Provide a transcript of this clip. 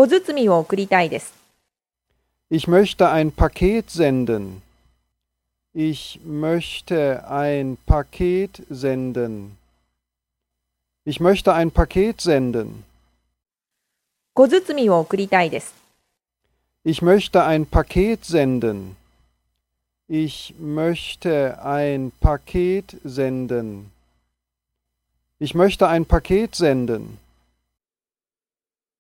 小包を送りたいです。Ich möchte ein Paket senden. Ich möchte ein Paket senden. Ich möchte ein Paket senden. Ich möchte ein Paket senden. Ich möchte ein Paket senden. Ich möchte ein Paket senden.